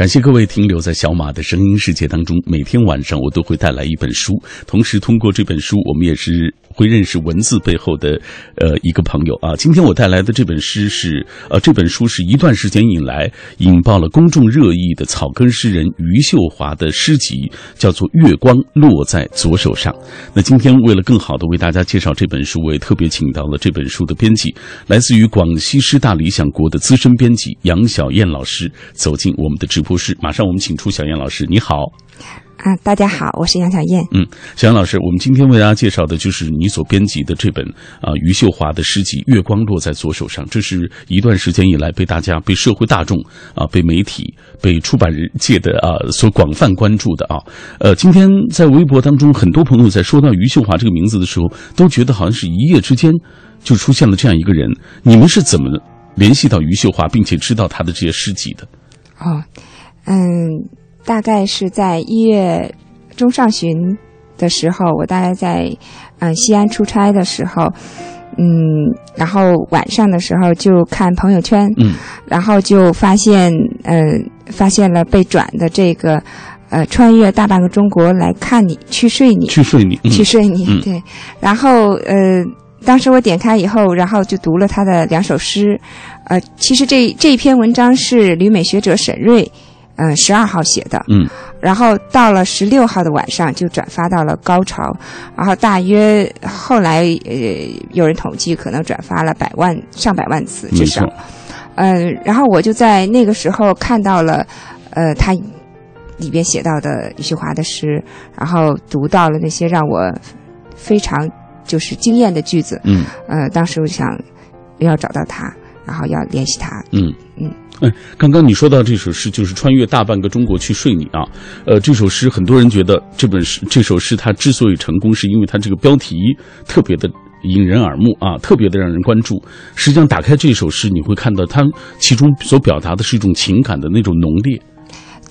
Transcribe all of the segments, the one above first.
感谢各位停留在小马的声音世界当中。每天晚上我都会带来一本书，同时通过这本书，我们也是会认识文字背后的呃一个朋友啊。今天我带来的这本诗是呃这本书是一段时间以来引爆了公众热议的草根诗人余秀华的诗集，叫做《月光落在左手上》。那今天为了更好的为大家介绍这本书，我也特别请到了这本书的编辑，来自于广西师大理想国的资深编辑杨小燕老师走进我们的直播室。马上我们请出小燕老师，你好。啊，大家好，我是杨小燕。嗯，小杨老师，我们今天为大家介绍的就是你所编辑的这本啊余秀华的诗集《月光落在左手上》，这是一段时间以来被大家、被社会大众啊、被媒体、被出版界的啊所广泛关注的啊。呃，今天在微博当中，很多朋友在说到余秀华这个名字的时候，都觉得好像是一夜之间就出现了这样一个人。你们是怎么联系到余秀华，并且知道他的这些诗集的？哦，嗯，大概是在一月中上旬的时候，我大概在嗯、呃西安出差的时候，嗯，然后晚上的时候就看朋友圈，嗯，然后就发现，呃，发现了被转的这个，呃，穿越大半个中国来看你，去睡你，去睡你，嗯去睡你，嗯对。然后呃，当时我点开以后，然后就读了他的两首诗。呃，其实这这一篇文章是旅美学者沈瑞，呃，十二号写的。嗯。然后到了十六号的晚上就转发到了高潮，然后大约后来呃有人统计可能转发了百万上百万次至少错。，呃，然后我就在那个时候看到了，呃，他里边写到的余秀华的诗，然后读到了那些让我非常就是惊艳的句子。嗯呃，当时我就想要找到他，然后要联系他。嗯嗯。哎，刚刚你说到这首诗，就是穿越大半个中国去睡你啊。呃，这首诗很多人觉得这本诗这首诗它之所以成功，是因为它这个标题特别的引人耳目啊，特别的让人关注。实际上，打开这首诗，你会看到它其中所表达的是一种情感的那种浓烈。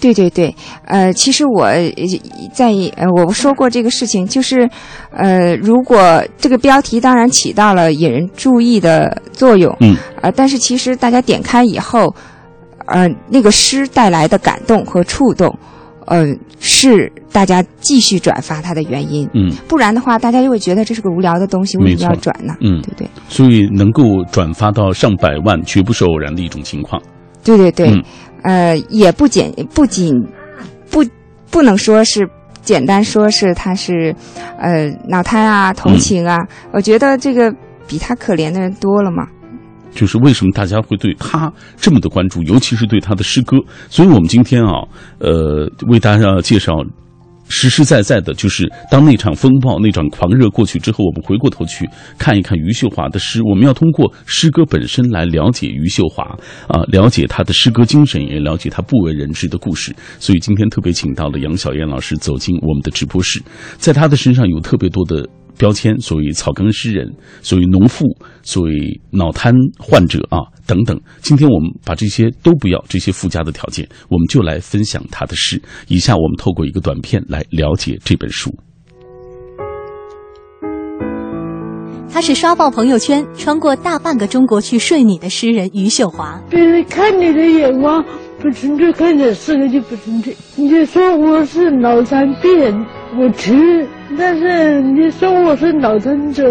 对对对，呃，其实我呃在呃我说过这个事情，就是呃，如果这个标题当然起到了引人注意的作用，嗯，呃，但是其实大家点开以后，呃，那个诗带来的感动和触动，呃，是大家继续转发它的原因。嗯不然的话，大家就会觉得这是个无聊的东西，为什么要转呢？嗯对不对？所以能够转发到上百万，绝不是偶然的一种情况。对对对，嗯呃，也不简不仅不不能说是简单说是他是呃脑瘫啊、同情啊，我觉得这个比他可怜的人多了嘛。就是为什么大家会对他这么的关注，尤其是对他的诗歌。所以我们今天啊，呃，为大家介绍实实在在的，就是当那场风暴、那场狂热过去之后，我们回过头去看一看余秀华的诗。我们要通过诗歌本身来了解余秀华啊、了解他的诗歌精神，也了解他不为人知的故事。所以今天特别请到了杨晓燕老师走进我们的直播室，在他的身上有特别多的。标签，所谓草根诗人，所谓农妇，所谓脑瘫患者啊等等。今天我们把这些都不要，这些附加的条件，我们就来分享他的诗。以下我们透过一个短片来了解这本书。他是刷爆朋友圈、穿过大半个中国去睡你的诗人余秀华。别人看你的眼光不纯粹，看你的诗歌就不纯粹。你说我是脑残病，我承认；但是你说我是脑残者，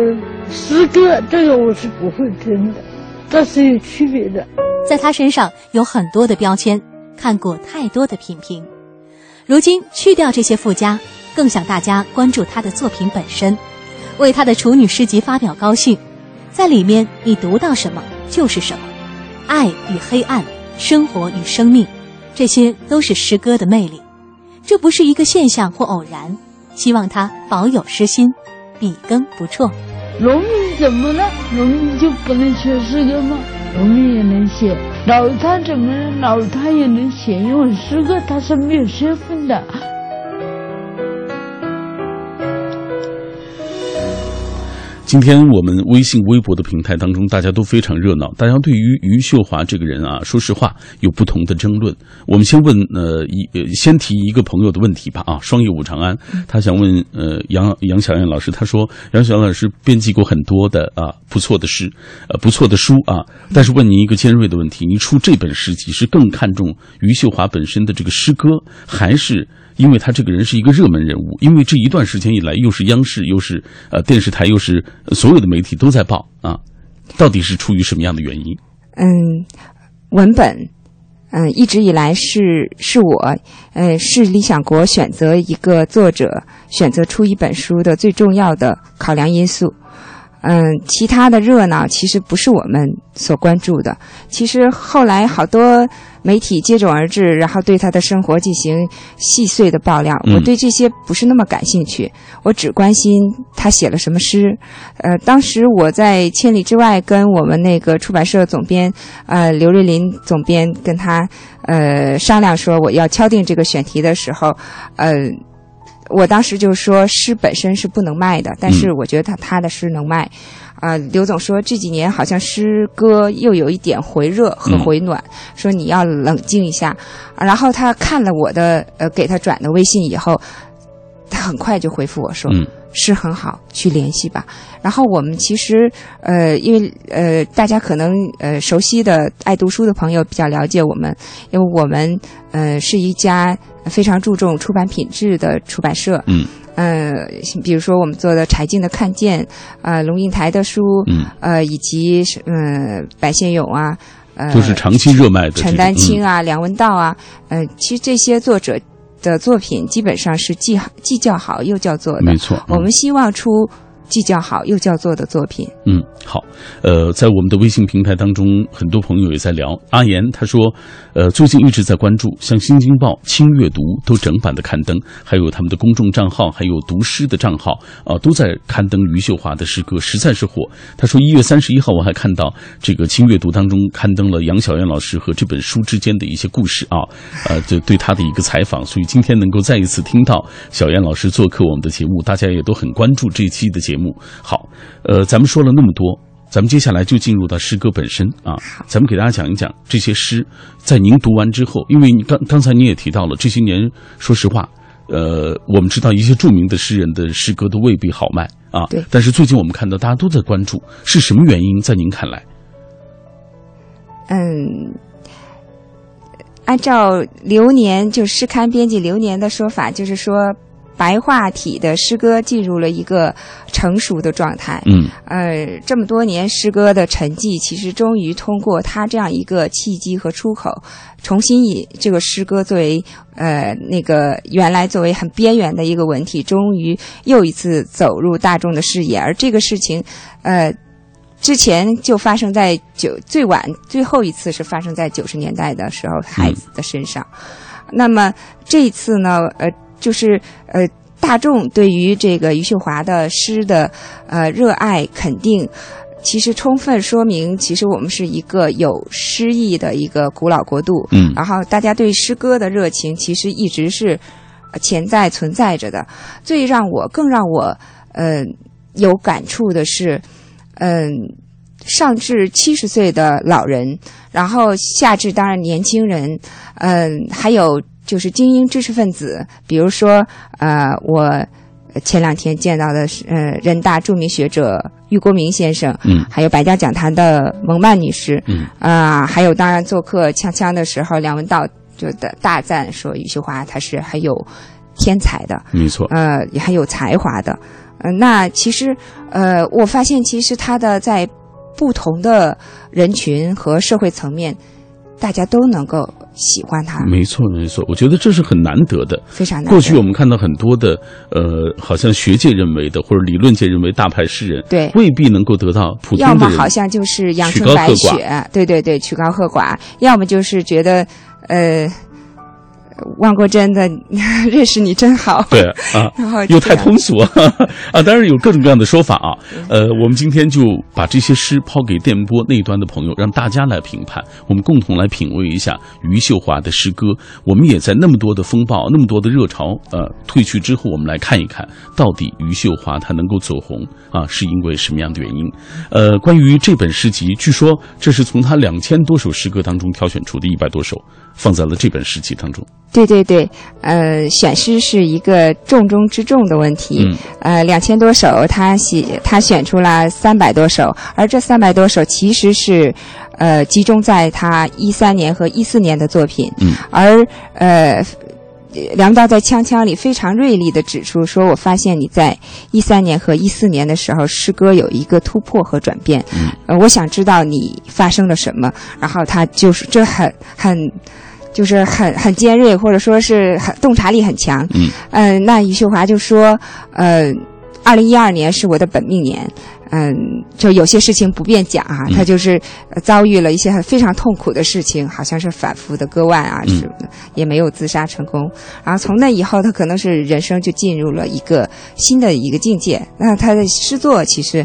诗歌这个我是不会真的，这是有区别的。在他身上有很多的标签，看过太多的品评。如今去掉这些附加，更想大家关注他的作品本身，为他的处女诗集发表高兴。在里面，你读到什么就是什么，爱与黑暗，生活与生命，这些都是诗歌的魅力。这不是一个现象或偶然，希望他保有诗心，笔耕不辍。农民怎么了？农民就不能写诗歌吗？农民也能写。老他怎么了？老他也能写，因为诗歌它是没有身份的。今天我们微信、微博的平台当中，大家都非常热闹。大家对于余秀华这个人啊，说实话有不同的争论。我们先问呃一呃先提一个朋友的问题吧啊，双叶武长安，他想问呃杨杨小燕老师，他说杨小燕老师编辑过很多的啊不错的诗，呃不错的书啊，但是问您一个尖锐的问题：您出这本诗集是更看重余秀华本身的这个诗歌，还是？因为他这个人是一个热门人物，因为这一段时间以来，又是央视，又是呃电视台，又是所有的媒体都在报啊，到底是出于什么样的原因？嗯，文本，嗯，一直以来是是我，呃，是理想国选择一个作者，选择出一本书的最重要的考量因素。嗯，其他的热闹其实不是我们所关注的。其实后来好多媒体接踵而至，然后对他的生活进行细碎的爆料。我对这些不是那么感兴趣，我只关心他写了什么诗。呃，当时我在千里之外跟我们那个出版社总编，呃，刘瑞林总编跟他呃商量说我要敲定这个选题的时候，呃。我当时就说诗本身是不能卖的，但是我觉得他他的诗能卖。啊，刘总说这几年好像诗歌又有一点回热和回暖，说你要冷静一下。然后他看了我的呃给他转的微信以后，他很快就回复我说。是很好，去联系吧。然后我们其实，呃，因为呃，大家可能呃熟悉的爱读书的朋友比较了解我们，因为我们呃是一家非常注重出版品质的出版社。嗯。呃，比如说我们做的柴静的《看见》，呃，龙应台的书，嗯，呃，以及嗯白先勇啊，呃，都是长期热卖的。陈丹青啊，梁文道啊，呃，其实这些作者。的作品基本上是既既叫好又叫座的，没错。我们希望出。既叫好又叫座的作品。嗯，好。呃，在我们的微信平台当中，很多朋友也在聊。阿言他说，呃，最近一直在关注，像《新京报》《轻阅读》都整版的刊登，还有他们的公众账号，还有读诗的账号啊，都在刊登余秀华的诗歌，实在是火。他说，一月三十一号我还看到这个《轻阅读》当中刊登了杨晓燕老师和这本书之间的一些故事啊，呃，对对他的一个采访。所以今天能够再一次听到小燕老师做客我们的节目，大家也都很关注这期的节目。好，呃，咱们说了那么多，咱们接下来就进入到诗歌本身啊。咱们给大家讲一讲这些诗，在您读完之后，因为你刚刚才你也提到了，这些年说实话，呃，我们知道一些著名的诗人的诗歌都未必好卖啊。对。但是最近我们看到大家都在关注，是什么原因？在您看来？嗯，按照流年就诗刊编辑流年的说法，就是说。白话体的诗歌进入了一个成熟的状态。嗯，呃，这么多年诗歌的沉寂，其实终于通过他这样一个契机和出口，重新以这个诗歌作为呃那个原来作为很边缘的一个文体，终于又一次走入大众的视野。而这个事情，呃，之前就发生在九最晚最后一次是发生在九十年代的时候孩子的身上。那么这一次呢，呃。就是呃，大众对于这个余秀华的诗的呃热爱肯定，其实充分说明，其实我们是一个有诗意的一个古老国度。嗯，然后大家对诗歌的热情其实一直是潜在存在着的。最让我更让我呃有感触的是，嗯，上至七十岁的老人，然后下至当然年轻人，嗯，还有。就是精英知识分子，比如说，呃，我前两天见到的是，呃，人大著名学者郁国明先生，嗯，还有百家讲坛的蒙曼女士，嗯，啊，还有当然做客锵锵的时候，梁文道就的大赞说余秀华她是很有天才的，没错，呃，也很有才华的，呃，那其实，呃，我发现其实他的在不同的人群和社会层面，大家都能够。喜欢他，没错没错，我觉得这是很难得的，非常难。过去我们看到很多的，呃，好像学界认为的或者理论界认为大牌诗人，对，未必能够得到普通的要么好像就是阳春白雪，对对对，曲高和寡；要么就是觉得，呃，汪国真的 认识你真好。对啊，然后又太通俗啊啊！当然有各种各样的说法啊。呃，我们今天就把这些诗抛给电波那端的朋友，让大家来评判，我们共同来品味一下余秀华的诗歌。我们也在那么多的风暴、那么多的热潮呃退去之后，我们来看一看到底余秀华她能够走红啊，是因为什么样的原因？呃，关于这本诗集，据说这是从她两千多首诗歌当中挑选出的一百多首，放在了这本诗集当中。对对对，呃，选诗是一个重中之重的问题。嗯呃，两千多首，他写他选出了三百多首，而这三百多首其实是，呃，集中在他一三年和一四年的作品。嗯，而呃。梁道在《锵锵》里非常锐利的指出说：“我发现你在一三年和一四年的时候，诗歌有一个突破和转变。嗯，呃，我想知道你发生了什么。然后他就是这很很，就是很很尖锐，或者说是很洞察力很强。嗯，呃，那余秀华就说，呃，二零一二年是我的本命年。嗯，就有些事情不便讲啊，嗯他就是呃遭遇了一些很非常痛苦的事情，好像是反复的割腕啊嗯什么的，也没有自杀成功。然后从那以后，他可能是人生就进入了一个新的一个境界。那他的诗作其实，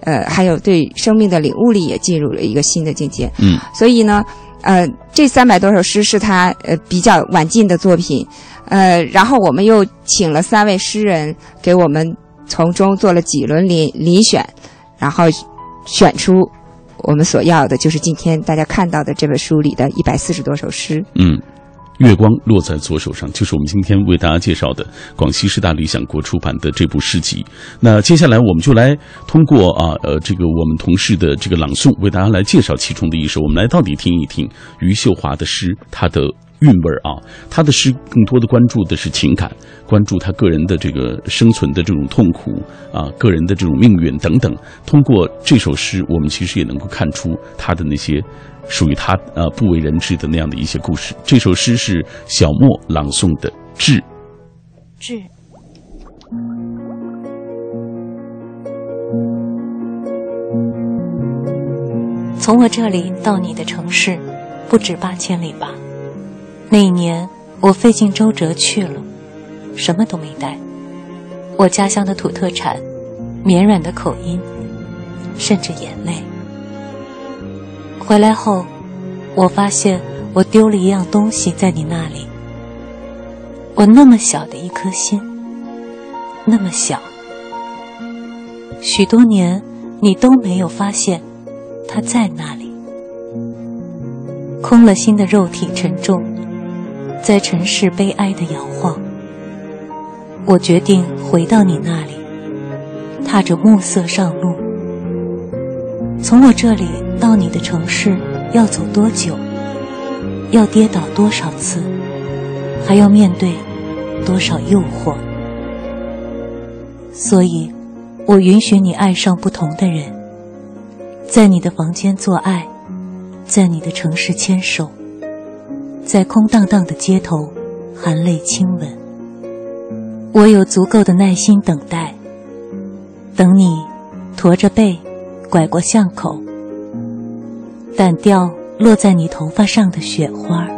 呃，还有对生命的领悟力也进入了一个新的境界。嗯所以呢，呃，这三百多首诗是他呃比较晚近的作品，呃，然后我们又请了三位诗人给我们从中做了几轮遴遴选，然后选出我们所要的，就是今天大家看到的这本书里的一百四十多首诗。嗯。月光落在左手上，就是我们今天为大家介绍的广西师大理想国出版的这部诗集。那接下来我们就来通过啊呃这个我们同事的这个朗诵，为大家来介绍其中的一首。我们来到底听一听余秀华的诗，她的韵味啊。他的诗更多的关注的是情感，关注他个人的这个生存的这种痛苦啊，个人的这种命运等等。通过这首诗，我们其实也能够看出他的那些。属于他呃不为人知的那样的一些故事。这首诗是小莫朗诵的《致》。致。从我这里到你的城市，不止八千里吧。那一年，我费尽周折去了，什么都没带。我家乡的土特产，绵软的口音，甚至眼泪。回来后，我发现我丢了一样东西在你那里。我那么小的一颗心，那么小，许多年你都没有发现它在那里。空了心的肉体沉重，在尘世悲哀的摇晃。我决定回到你那里，踏着暮色上路。从我这里到你的城市要走多久？要跌倒多少次？还要面对多少诱惑？所以，我允许你爱上不同的人，在你的房间做爱，在你的城市牵手，在空荡荡的街头含泪亲吻。我有足够的耐心等待，等你驼着背拐过巷口，掸掉落在你头发上的雪花。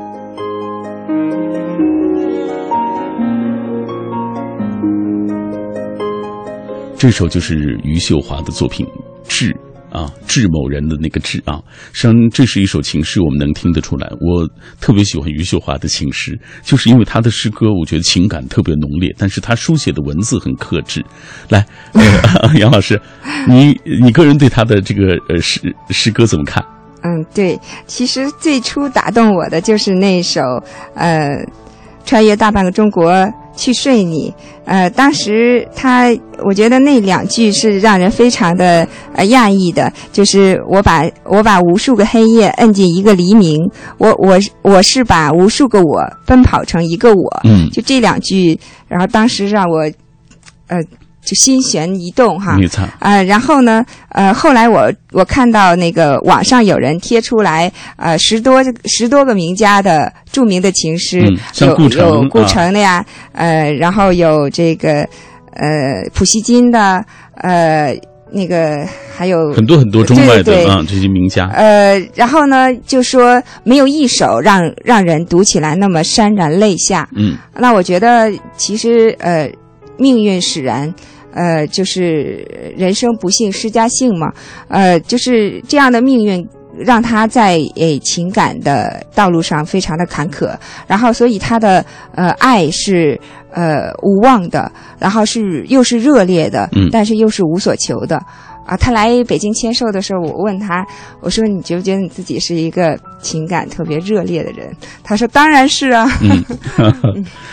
这首就是余秀华的作品《致》啊，致某人的那个致啊。实际上，这是一首情诗，我们能听得出来。我特别喜欢余秀华的情诗，就是因为他的诗歌，我觉得情感特别浓烈，但是他书写的文字很克制。来，呃、杨老师，你你个人对他的这个呃诗诗歌怎么看？嗯，对，其实最初打动我的就是那首呃，穿越大半个中国去睡你。呃，当时他，我觉得那两句是让人非常的呃讶异的，就是我把我把无数个黑夜摁进一个黎明，我我我是把无数个我奔跑成一个我。嗯，就这两句，然后当时让我呃就心弦一动哈。没错。呃，然后呢，呃，后来我我看到那个网上有人贴出来，呃，十多十多个名家的著名的情诗，嗯、像有顾城有顾城的呀，啊、呃，然后有这个呃普希金的，呃。那个还有很多很多中外的啊这些名家，呃，然后呢，就说没有一首让让人读起来那么潸然泪下。嗯那我觉得其实呃，命运使然。呃，就是人生不幸施加幸嘛，呃，就是这样的命运让他在诶情感的道路上非常的坎坷，然后所以他的呃爱是呃无望的，然后是又是热烈的，嗯。但是又是无所求的。啊，他来北京签售的时候，我问他，我说你觉不觉得你自己是一个情感特别热烈的人？他说当然是啊。嗯，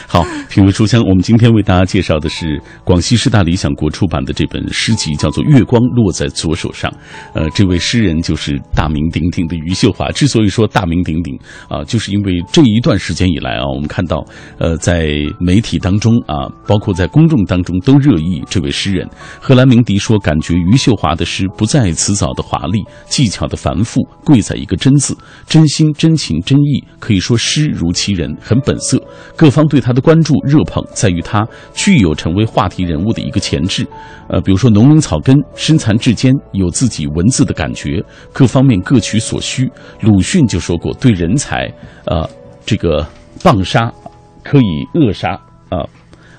好，品味书香，我们今天为大家介绍的是广西师大理想国出版的这本诗集，叫做《月光落在左手上》。呃，这位诗人就是大名鼎鼎的余秀华。之所以说大名鼎鼎啊、就是因为这一段时间以来啊，我们看到呃，在媒体当中啊，包括在公众当中都热议这位诗人。荷兰鸣笛说，感觉余秀华的诗不在辞藻的华丽，技巧的繁复，贵在一个真字，真心、真情、真意。可以说诗如其人，很本色。各方对他的关注热捧，在于他具有成为话题人物的一个潜质。呃，比如说农民草根，身残志坚，有自己文字的感觉，各方面各取所需。鲁迅就说过，对人才，呃，这个棒杀可以扼杀啊、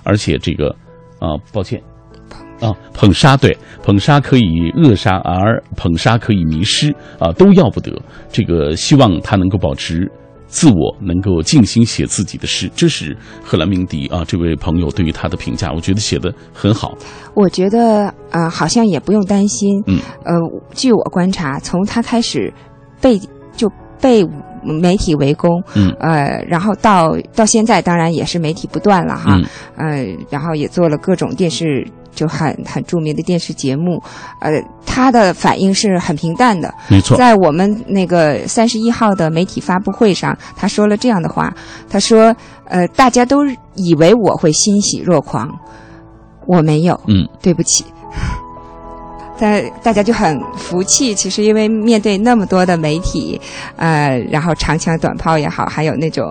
而且这个啊、抱歉。啊，捧杀对，捧杀可以扼杀，而捧杀可以迷失啊，都要不得。这个希望他能够保持自我，能够静心写自己的诗。这是荷兰明迪啊，这位朋友对于他的评价，我觉得写的很好。我觉得呃，好像也不用担心。嗯，呃，据我观察，从他开始被就被媒体围攻，嗯呃，然后到到现在，当然也是媒体不断了哈，嗯呃，然后也做了各种电视。就很很著名的电视节目，呃，他的反应是很平淡的。没错，在我们那个三十一号的媒体发布会上，他说了这样的话：他说，呃，大家都以为我会欣喜若狂，我没有，嗯，对不起。但大家就很服气，其实因为面对那么多的媒体，呃，然后长枪短炮也好，还有那种，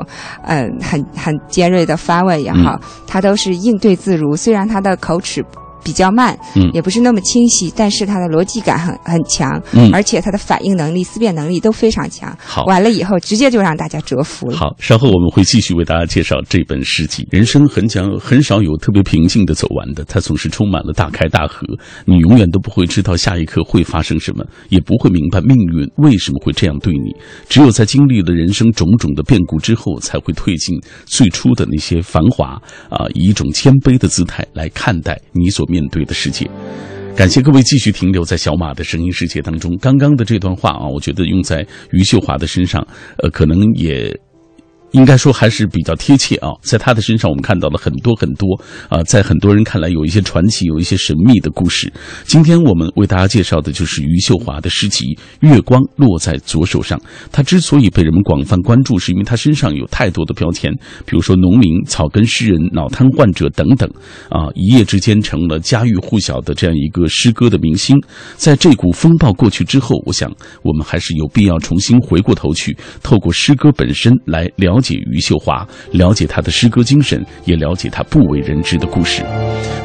嗯、很很尖锐的发问也好，他都是应对自如。虽然他的口齿比较慢，嗯也不是那么清晰，但是他的逻辑感很很强，嗯而且他的反应能力、思辨能力都非常强。好。完了以后，直接就让大家折服了。好，稍后我们会继续为大家介绍这本诗集。人生很讲很少有特别平静的走完的，它总是充满了大开大合。你永远都不会知道下一刻会发生什么，也不会明白命运为什么会这样对你。只有在经历了人生种种的变故之后，才会褪尽最初的那些繁华啊，以一种谦卑的姿态来看待你所面对的世界。感谢各位继续停留在小马的声音世界当中。刚刚的这段话啊，我觉得用在余秀华的身上，呃，可能也。应该说还是比较贴切啊，在他的身上我们看到了很多很多啊，在很多人看来有一些传奇、有一些神秘的故事。今天我们为大家介绍的就是余秀华的诗集《月光落在左手上》。他之所以被人们广泛关注，是因为他身上有太多的标签，比如说农民、草根诗人、脑瘫患者等等啊，一夜之间成了家喻户晓的这样一个诗歌的明星。在这股风暴过去之后，我想我们还是有必要重新回过头去，透过诗歌本身来了解余秀华，了解她的诗歌精神，也了解她不为人知的故事。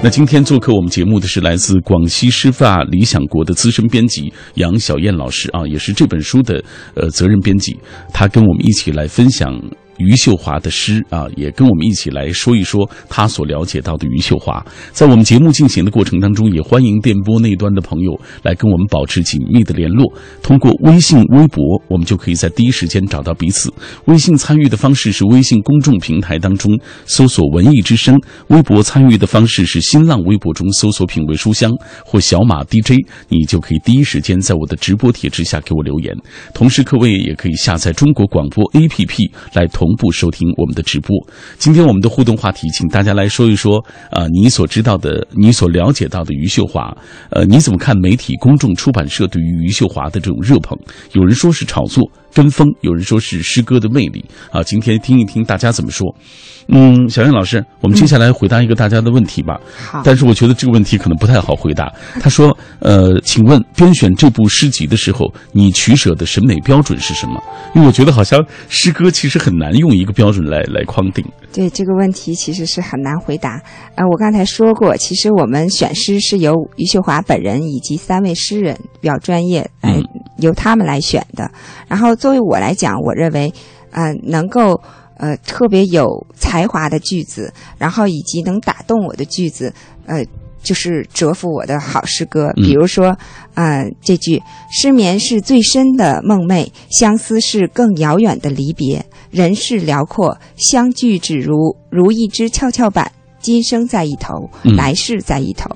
那今天做客我们节目的是来自广西师范理想国的资深编辑杨小燕老师啊，也是这本书的呃责任编辑，她跟我们一起来分享。余秀华的诗啊，也跟我们一起来说一说他所了解到的余秀华。在我们节目进行的过程当中，也欢迎电波那端的朋友来跟我们保持紧密的联络。通过微信、微博，我们就可以在第一时间找到彼此。微信参与的方式是微信公众平台当中搜索“文艺之声”，微博参与的方式是新浪微博中搜索“品味书香”或“小马 DJ”，你就可以第一时间在我的直播帖之下给我留言。同时，各位也可以下载中国广播 APP 来同同步收听我们的直播。今天我们的互动话题，请大家来说一说、呃你所知道的、你所了解到的余秀华，呃，你怎么看媒体、公众、出版社对于余秀华的这种热捧？有人说是炒作，跟风，有人说是诗歌的魅力啊。今天听一听大家怎么说。嗯，小燕老师，我们接下来回答一个大家的问题吧。好，但是我觉得这个问题可能不太好回答。他说：“呃，请问编选这部诗集的时候，你取舍的审美标准是什么？因为我觉得好像诗歌其实很难用一个标准来来框定。对这个问题其实是很难回答。呃，我刚才说过，其实我们选诗是由余秀华本人以及三位诗人比较专业来、嗯由他们来选的。然后作为我来讲，我认为，呃，能够呃特别有才华的句子，然后以及能打动我的句子，呃。就是折服我的好诗歌，嗯比如说，呃，这句“失眠是最深的梦寐，相思是更遥远的离别。人世辽阔，相聚只如如一只跷跷板，今生在一头，嗯来世在一头。”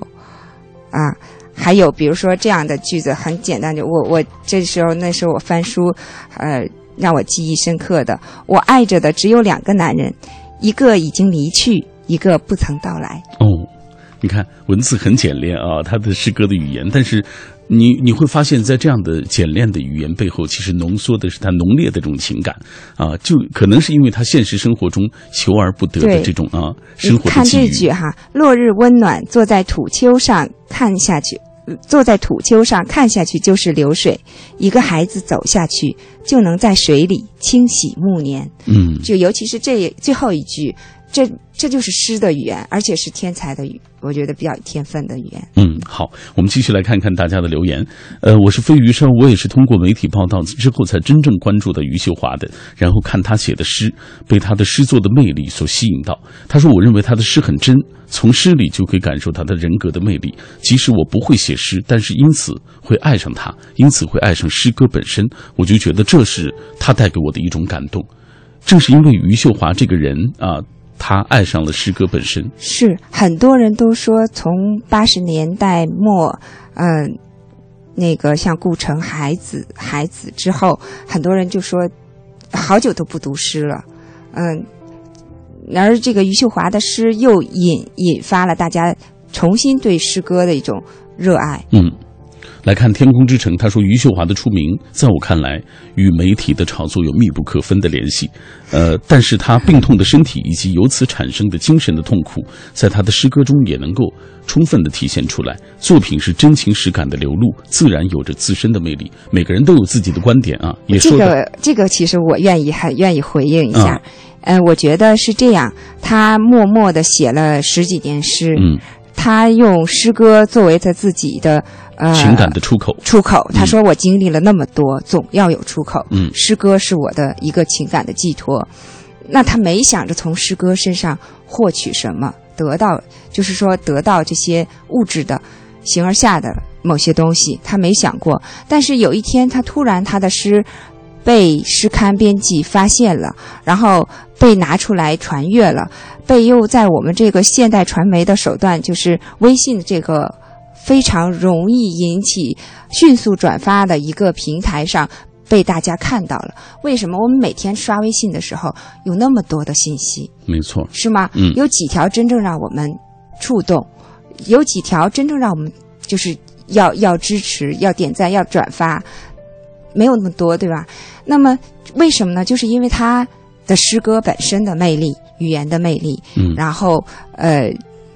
啊，还有比如说这样的句子，很简单，就我我这时候那时候我翻书，呃，让我记忆深刻的，我爱着的只有两个男人，一个已经离去，一个不曾到来。哦，你看文字很简练啊，他的诗歌的语言，但是你你会发现在这样的简练的语言背后，其实浓缩的是他浓烈的这种情感啊，就可能是因为他现实生活中求而不得的这种啊生活的看。这句哈，落日温暖，坐在土丘上看下去，呃坐在土丘上看下去就是流水。一个孩子走下去，就能在水里清洗暮年。嗯，就尤其是这最后一句，这这就是诗的语言，而且是天才的语，我觉得比较有天分的语言。嗯，好，我们继续来看看大家的留言。呃，我是飞鱼生，我也是通过媒体报道之后才真正关注的余秀华的，然后看他写的诗，被他的诗作的魅力所吸引到。他说，我认为他的诗很真，从诗里就可以感受他的人格的魅力。即使我不会写诗，但是因此会爱上他，因此会爱上诗歌本身。我就觉得这是他带给我的一种感动。正是因为余秀华这个人啊，他爱上了诗歌本身。是很多人都说，从八十年代末，嗯、那个像顾城、海子、海子之后，很多人就说好久都不读诗了，嗯，而这个余秀华的诗又引引发了大家重新对诗歌的一种热爱。嗯，来看《天空之城》，他说余秀华的出名，在我看来与媒体的炒作有密不可分的联系。呃，但是他病痛的身体以及由此产生的精神的痛苦，在他的诗歌中也能够充分的体现出来。作品是真情实感的流露，自然有着自身的魅力。每个人都有自己的观点啊，也说的、个这个其实我愿意很愿意回应一下。嗯、我觉得是这样，他默默的写了十几年诗，嗯，他用诗歌作为他自己的呃情感的出口。出口。他说：“我经历了那么多，总要有出口。嗯诗歌是我的一个情感的寄托。那他没想着从诗歌身上获取什么，得到就是说得到这些物质的形而下的某些东西，他没想过。但是有一天，他突然他的诗被诗刊编辑发现了，然后被拿出来传阅了，被又在我们这个现代传媒的手段，就是微信这个非常容易引起迅速转发的一个平台上。被大家看到了，为什么我们每天刷微信的时候有那么多的信息，没错，是吗？嗯有几条真正让我们触动，有几条真正让我们就是要要支持、要点赞、要转发，没有那么多，对吧？那么为什么呢？就是因为他的诗歌本身的魅力、语言的魅力，嗯然后呃，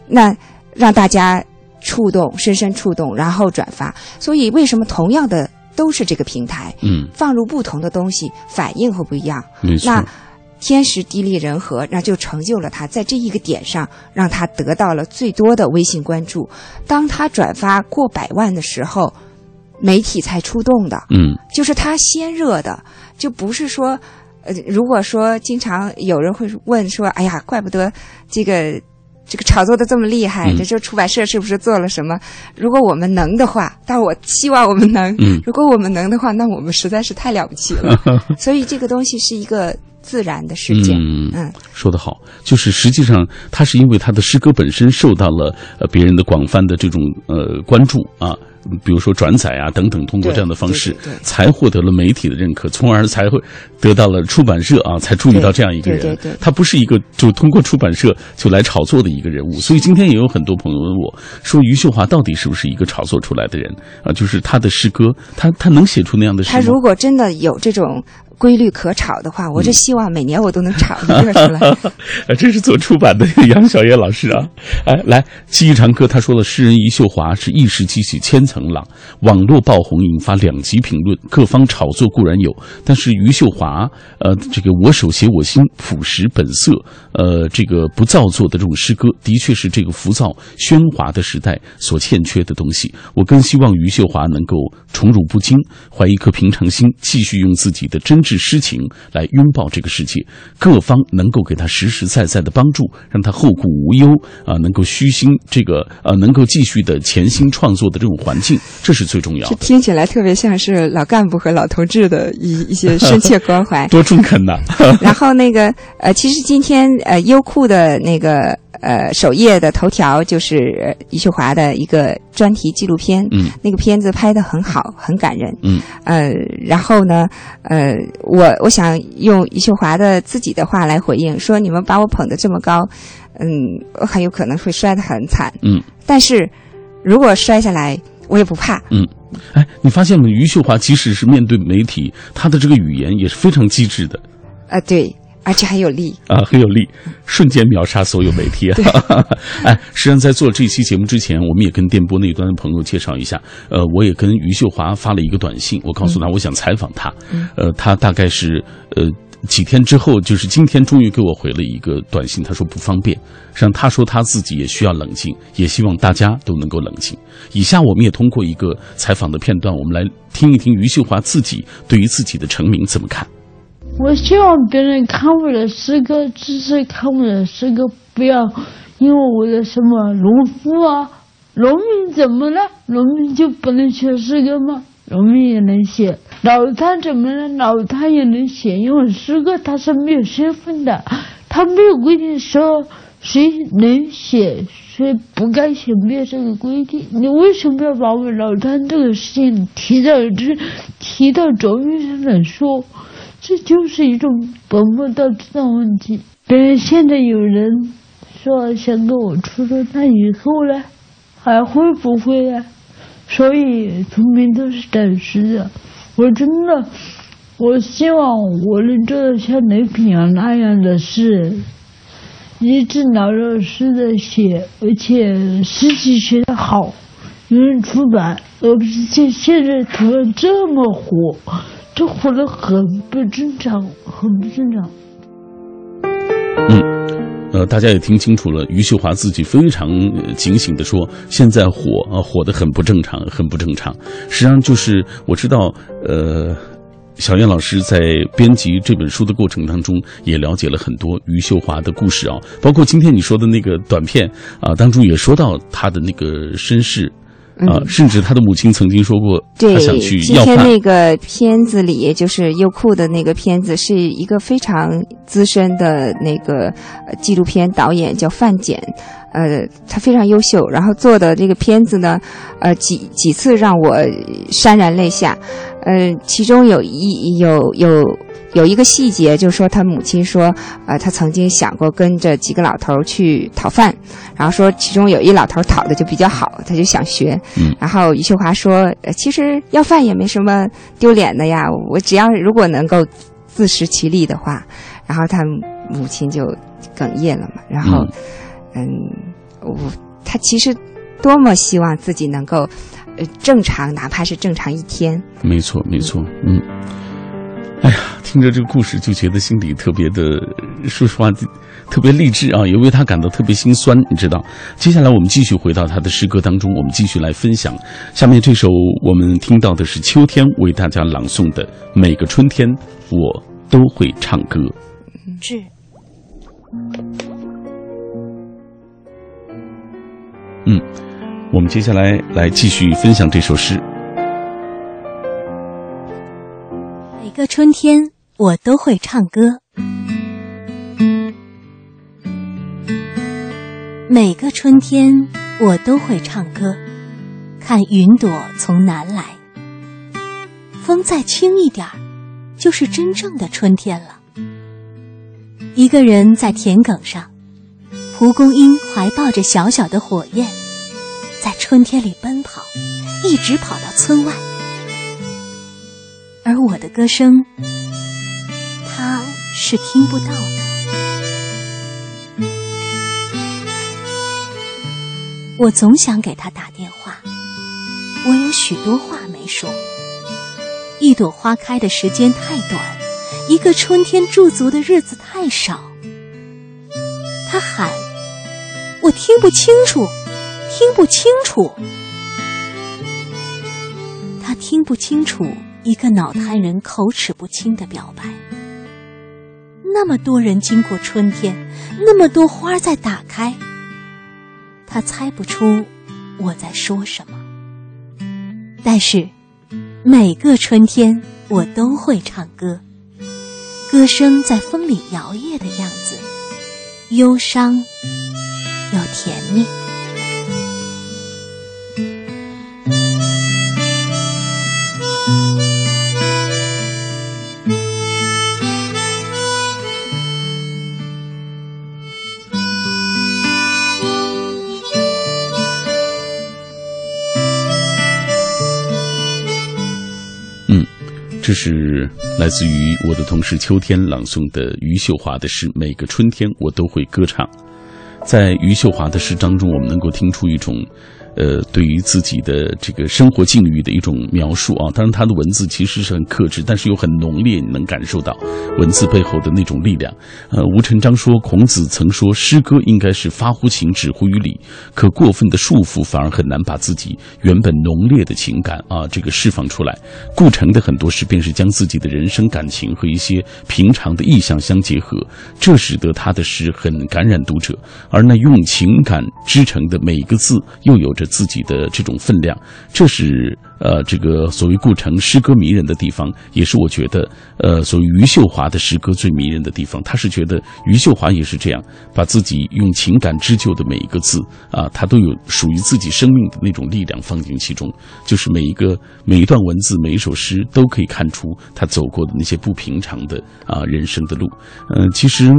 那让大家触动，深深触动，然后转发。所以为什么同样的都是这个平台，嗯，放入不同的东西，反应会不一样？那。天时地利人和，那就成就了他在这一个点上，让他得到了最多的微信关注。当他转发过百万的时候，媒体才出动的，嗯就是他先热的，就不是说，呃，如果说经常有人会问说，哎呀，怪不得这个这个炒作的这么厉害，嗯。这就出版社是不是做了什么？如果我们能的话，但我希望我们能，嗯。如果我们能的话，那我们实在是太了不起了。所以这个东西是一个自然的事件，嗯嗯说得好，就是实际上他是因为他的诗歌本身受到了呃别人的广泛的这种呃关注啊，比如说转载啊等等，通过这样的方式对对对才获得了媒体的认可，从而才会得到了出版社啊才注意到这样一个人。他不是一个就通过出版社就来炒作的一个人物，所以今天也有很多朋友问我说，余秀华到底是不是一个炒作出来的人啊？就是他的诗歌，他他能写出那样的诗？他如果真的有这种规律可炒的话，我这希望每年我都能炒一个出来。呃，这是做出版的杨晓叶老师啊。哎，来记忆长歌，他说了，诗人余秀华是一时激起千层浪，网络爆红引发两极评论，各方炒作固然有，但是余秀华，呃，这个我手写我心，朴实本色，呃，这个不造作的这种诗歌，的确是这个浮躁喧哗的时代所欠缺的东西。我更希望余秀华能够宠辱不惊，怀一颗平常心，继续用自己的真挚诗情来拥抱这个世界。各方能够给他实实在在的帮助，让他后顾无忧啊、能够虚心这个呃，能够继续的潜心创作的这种环境，这是最重要这的。听起来特别像是老干部和老同志的一 一些深切关怀。多中肯呐！然后那个呃，其实今天呃优酷的那个呃首页的头条就是呃余秀华的一个专题纪录片，嗯，那个片子拍得很好，很感人，嗯，呃，然后呢，呃，我我想用余秀华的自己的话来回应，说你们把我捧得这么高，嗯，我很有可能会摔得很惨，嗯，但是如果摔下来，我也不怕，嗯。哎，你发现没？余秀华即使是面对媒体，她的这个语言也是非常机智的。呃，对，而且还有力，啊，很有力，瞬间秒杀所有媒体啊！哎，实际上在做这期节目之前，我们也跟电波那端的朋友介绍一下。呃，我也跟余秀华发了一个短信，我告诉他我想采访他。呃，他大概是呃。几天之后，就是今天，终于给我回了一个短信，他说不方便。实际上，他说他自己也需要冷静，也希望大家都能够冷静。以下我们也通过一个采访的片段，我们来听一听余秀华自己对于自己的成名怎么看。我希望别人看我的诗歌，只是看我的诗歌，不要因为我的什么农夫啊、农民怎么了？农民就不能写诗歌吗？农民也能写。老谭怎么了？老谭也能写，因为诗歌它是没有身份的，它没有规定说谁能写，谁不该写，没有这个规定。你为什么要把我老谭这个事情提到这提到桌面上来说？这就是一种本末倒置的问题。别人现在有人说想跟我出书，那以后呢？还会不会啊？所以聪明都是暂时的。我真的，我希望我能做到像雷平阳那样的事，一直老老实实的写，而且诗集写的好，有人出版，而不是像现在突然这么火。这活得很不正常，很不正常。嗯呃，大家也听清楚了，余秀华自己非常警醒的说，现在火啊、火得很不正常，很不正常。实际上就是我知道，呃。小燕老师在编辑这本书的过程当中，也了解了很多余秀华的故事啊，包括今天你说的那个短片啊，当中也说到她的那个身世啊，甚至他的母亲曾经说过，对她想去，今要饭。天那个片子里，就是优酷的那个片子，是一个非常资深的那个呃纪录片导演，叫范简。呃，他非常优秀，然后做的这个片子呢，呃，几几次让我潸然泪下。呃，其中有一有有有一个细节，就是说他母亲说，呃，他曾经想过跟着几个老头儿去讨饭，然后说其中有一老头儿讨的就比较好，他就想学。嗯然后余秀华说，呃其实要饭也没什么丢脸的呀，我只要如果能够自食其力的话，然后他母亲就哽咽了嘛，然后。嗯，我他其实多么希望自己能够，呃，正常，哪怕是正常一天。没错，没错，嗯。哎呀，听着这个故事就觉得心里特别的，说实话，特别励志啊，也为他感到特别心酸，你知道。接下来我们继续回到他的诗歌当中，我们继续来分享。下面这首我们听到的是秋天为大家朗诵的《每个春天我都会唱歌》。致嗯，我们接下来来继续分享这首诗。每个春天，我都会唱歌。每个春天，我都会唱歌。看云朵从南来，风再轻一点儿，就是真正的春天了。一个人在田埂上，蒲公英怀抱着小小的火焰，在春天里奔跑，一直跑到村外。而我的歌声他是听不到的。我总想给他打电话，我有许多话没说。一朵花开的时间太短，一个春天驻足的日子太少。他喊，我听不清楚，听不清楚。他听不清楚一个脑瘫人口齿不清的表白。那么多人经过春天，那么多花在打开，他猜不出我在说什么。但是每个春天我都会唱歌，歌声在风里摇曳的样子，忧伤又甜蜜。这是来自于我的同事秋天朗诵的余秀华的诗，每个春天我都会歌唱。在余秀华的诗当中，我们能够听出一种。呃，对于自己的这个生活境遇的一种描述啊，当然他的文字其实是很克制，但是又很浓烈，你能感受到文字背后的那种力量。呃，吴成章说，孔子曾说，诗歌应该是发乎情，止乎于理，可过分的束缚反而很难把自己原本浓烈的情感啊这个释放出来。顾城的很多诗便是将自己的人生感情和一些平常的意象相结合，这使得他的诗很感染读者。而那用情感织成的每个字，又有着。自己的这种分量，这是呃，这个所谓顾城诗歌迷人的地方，也是我觉得呃，所谓余秀华的诗歌最迷人的地方。他是觉得余秀华也是这样，把自己用情感织就的每一个字啊，他都有属于自己生命的那种力量放进其中，就是每一个每一段文字，每一首诗都可以看出他走过的那些不平常的啊人生的路。嗯，其实。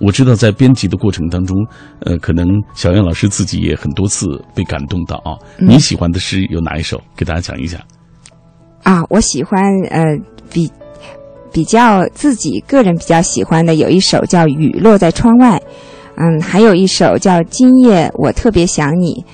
我知道在编辑的过程当中，呃，可能小燕老师自己也很多次被感动到啊。你喜欢的诗有哪一首？给大家讲一讲。啊，我喜欢呃比比较自己个人比较喜欢的有一首叫《雨落在窗外》，嗯，还有一首叫《今夜我特别想你》。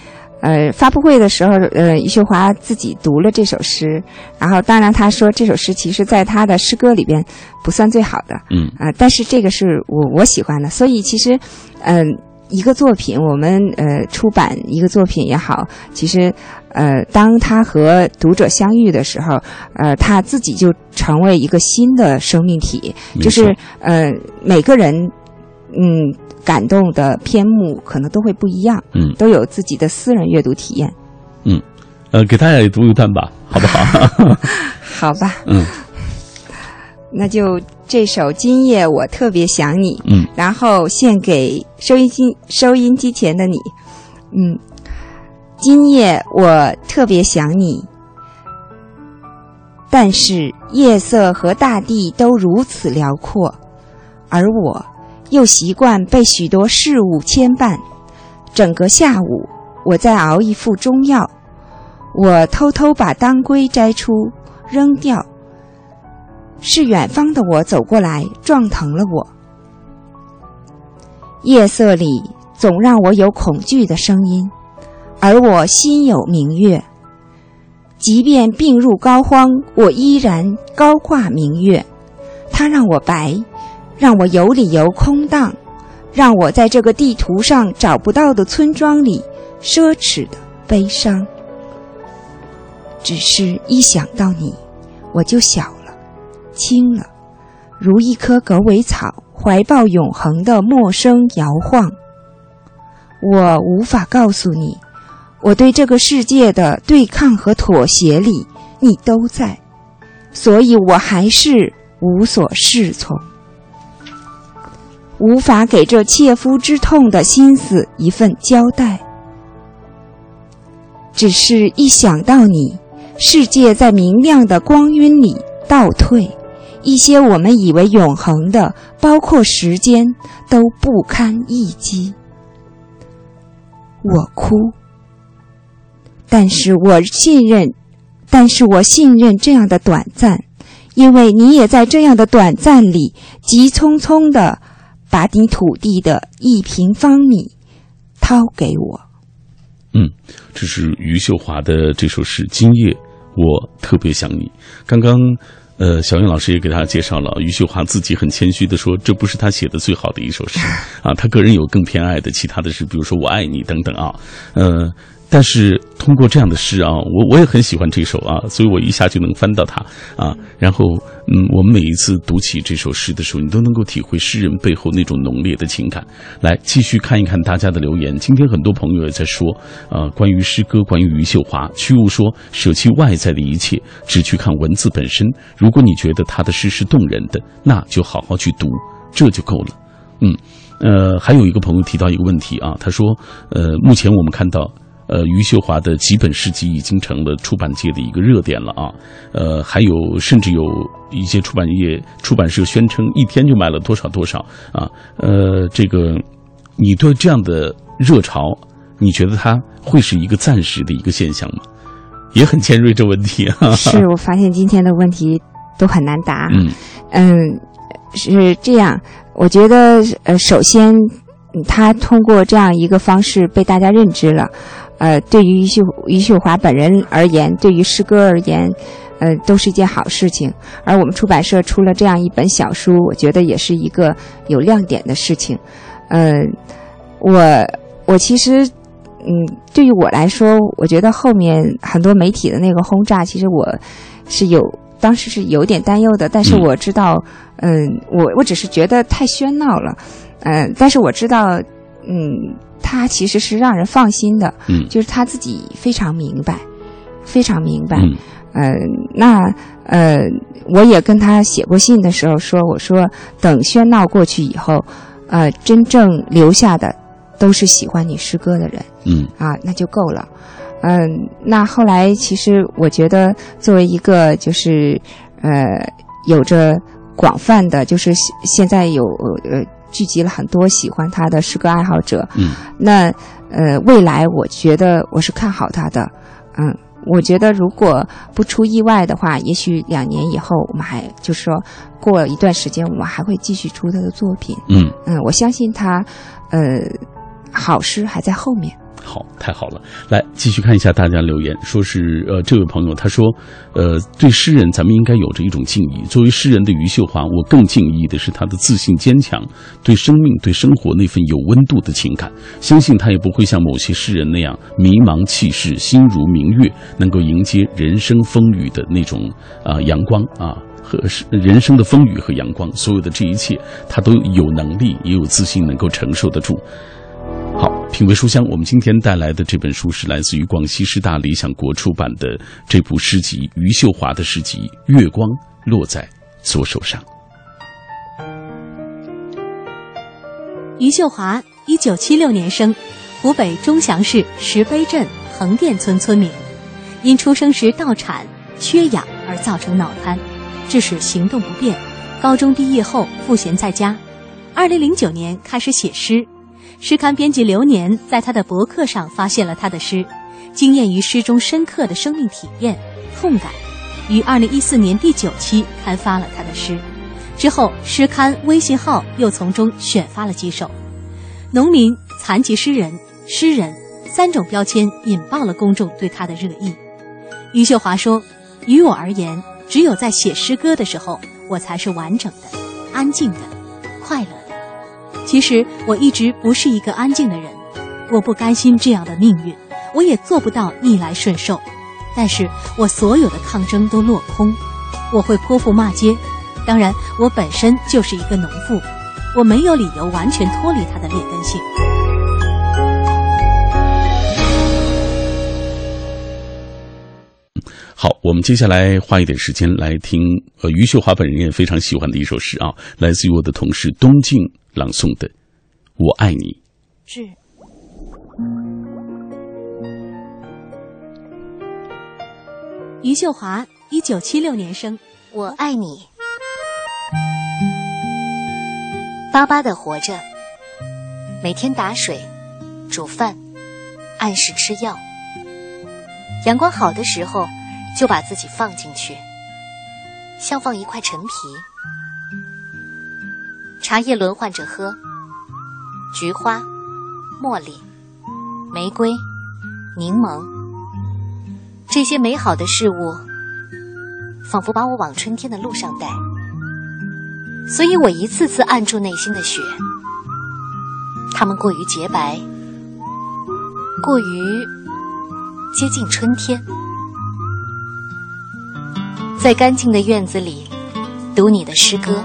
呃，发布会的时候，呃，余秀华自己读了这首诗，然后当然他说这首诗其实在他的诗歌里边不算最好的，嗯啊，但是这个是我我喜欢的，所以其实，嗯，一个作品我们呃出版一个作品也好，其实呃当他和读者相遇的时候，呃他自己就成为一个新的生命体，就是呃每个人，嗯。感动的篇目可能都会不一样，嗯，都有自己的私人阅读体验，嗯，呃，给大家也读一段吧，好不好？好吧，嗯，那就这首《今夜我特别想你》，嗯，然后献给收音机收音机前的你，嗯，今夜我特别想你，但是夜色和大地都如此辽阔，而我。又习惯被许多事物牵绊，整个下午我在熬一副中药。我偷偷把当归摘出扔掉，是远方的我走过来撞疼了我。夜色里总让我有恐惧的声音，而我心有明月。即便病入膏肓，我依然高挂明月。它让我白。让我有理由空荡，让我在这个地图上找不到的村庄里奢侈的悲伤。只是一想到你，我就小了，轻了，如一棵狗尾草，怀抱永恒的陌生摇晃。我无法告诉你，我对这个世界的对抗和妥协里，你都在，所以我还是无所适从。无法给这切肤之痛的心思一份交代，只是一想到你，世界在明亮的光晕里倒退，一些我们以为永恒的，包括时间，都不堪一击。我哭，但是我信任，但是我信任这样的短暂，因为你也在这样的短暂里，急匆匆的把你土地的一平方米掏给我。嗯，这是余秀华的这首诗《今夜我特别想你》。刚刚。呃，小云老师也给大家介绍了，余秀华自己很谦虚的说，这不是他写的最好的一首诗啊，他个人有更偏爱的其他的诗，比如说我爱你等等啊，呃。但是通过这样的诗啊，我我也很喜欢这首啊，所以我一下就能翻到它啊。然后，嗯，我们每一次读起这首诗的时候，你都能够体会诗人背后那种浓烈的情感。来，继续看一看大家的留言。今天很多朋友也在说，呃，关于诗歌，关于余秀华。屈悟说，舍弃外在的一切，只去看文字本身。如果你觉得他的诗是动人的，那就好好去读，这就够了。嗯，呃，还有一个朋友提到一个问题啊，他说，呃，目前我们看到。呃，余秀华的几本诗集已经成了出版界的一个热点了啊！呃，还有甚至有一些出版业、出版社宣称一天就卖了多少多少啊！呃，这个，你对这样的热潮，你觉得它会是一个暂时的一个现象吗？也很尖锐这问题啊！是我发现今天的问题都很难答。嗯嗯，是这样，我觉得呃，首先他通过这样一个方式被大家认知了。呃，对于余秀余秀华本人而言，对于诗歌而言，呃，都是一件好事情。而我们出版社出了这样一本小书，我觉得也是一个有亮点的事情。呃，我我其实，嗯，对于我来说，我觉得后面很多媒体的那个轰炸，其实我是有当时是有点担忧的。但是我知道，嗯，我我只是觉得太喧闹了，嗯，但是我知道，嗯。他其实是让人放心的，嗯，就是他自己非常明白，非常明白，嗯，呃，那呃，我也跟他写过信的时候说，我说等喧闹过去以后，呃，真正留下的都是喜欢你诗歌的人，嗯，啊，那就够了，嗯，那后来其实我觉得作为一个就是呃有着广泛的，就是现在有呃。聚集了很多喜欢他的诗歌爱好者，嗯，那呃，未来我觉得我是看好他的，嗯，我觉得如果不出意外的话，也许两年以后我们还就是说过一段时间，我们还会继续出他的作品，嗯。嗯，我相信他，呃，好诗还在后面。好，太好了！来继续看一下大家留言，说是呃，这位朋友他说，呃，对诗人咱们应该有着一种敬意。作为诗人的余秀华，我更敬意的是他的自信坚强，对生命、对生活那份有温度的情感。相信他也不会像某些诗人那样迷茫气势，心如明月，能够迎接人生风雨的那种啊阳光啊和人生的风雨和阳光。所有的这一切，他都有能力，也有自信能够承受得住。品味书香。我们今天带来的这本书是来自于广西师大理想国出版的这部诗集——余秀华的诗集《月光落在左手上》。余秀华，一九七六年生，湖北钟祥市石碑镇横店村村民，因出生时盗产、缺氧而造成脑瘫，致使行动不便。高中毕业后赋闲在家，二零零九年开始写诗。诗刊编辑刘年在他的博客上发现了他的诗，惊艳于诗中深刻的生命体验、痛感，于二零一四年第九期刊发了他的诗。之后，诗刊微信号又从中选发了几首。农民、残疾诗人、诗人三种标签引爆了公众对他的热议。余秀华说：“于我而言，只有在写诗歌的时候，我才是完整的、安静的、快乐。”其实我一直不是一个安静的人，我不甘心这样的命运，我也做不到逆来顺受。但是我所有的抗争都落空，我会泼妇骂街。当然，我本身就是一个农妇，我没有理由完全脱离他的劣根性。好，我们接下来花一点时间来听，呃，余秀华本人也非常喜欢的一首诗啊，来自于我的同事东静朗诵的《我爱你》。是。余秀华，一九七六年生。我爱你，巴巴的活着，每天打水、煮饭，按时吃药。阳光好的时候。就把自己放进去，像放一块陈皮。茶叶轮换着喝，菊花、茉莉、玫瑰、柠檬，这些美好的事物，仿佛把我往春天的路上带。所以我一次次按住内心的雪，它们过于洁白，过于接近春天。在干净的院子里读你的诗歌，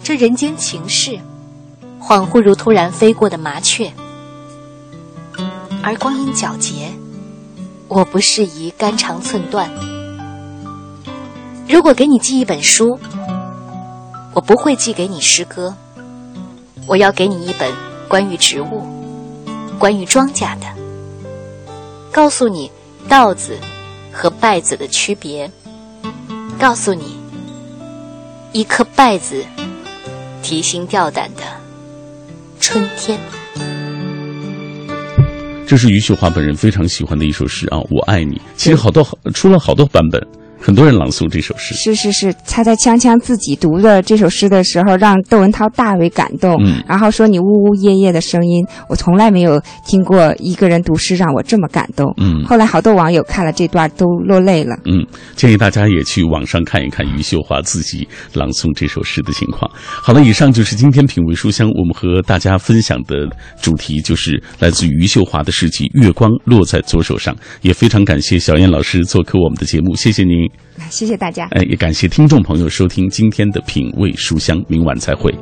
这人间情事，恍惚如突然飞过的麻雀。而光阴皎洁，我不适宜肝肠寸断。如果给你寄一本书，我不会寄给你诗歌，我要给你一本关于植物、关于庄稼的，告诉你稻子。和败子的区别，告诉你，一颗败子提心吊胆的春天。这是余秀华本人非常喜欢的一首诗啊，《我爱你》。其实好多出了好多版本。很多人朗诵这首诗，是是是，他在锵锵自己读的这首诗的时候，让窦文涛大为感动。嗯，然后说你呜呜咽咽的声音，我从来没有听过一个人读诗让我这么感动。嗯，后来好多网友看了这段都落泪了。嗯，建议大家也去网上看一看余秀华自己朗诵这首诗的情况。好了，以上就是今天品味书香我们和大家分享的主题，就是来自余秀华的诗集《月光落在左手上》。也非常感谢小燕老师做客我们的节目，谢谢您。谢谢大家。哎，也感谢听众朋友收听今天的品味书香，明晚再会。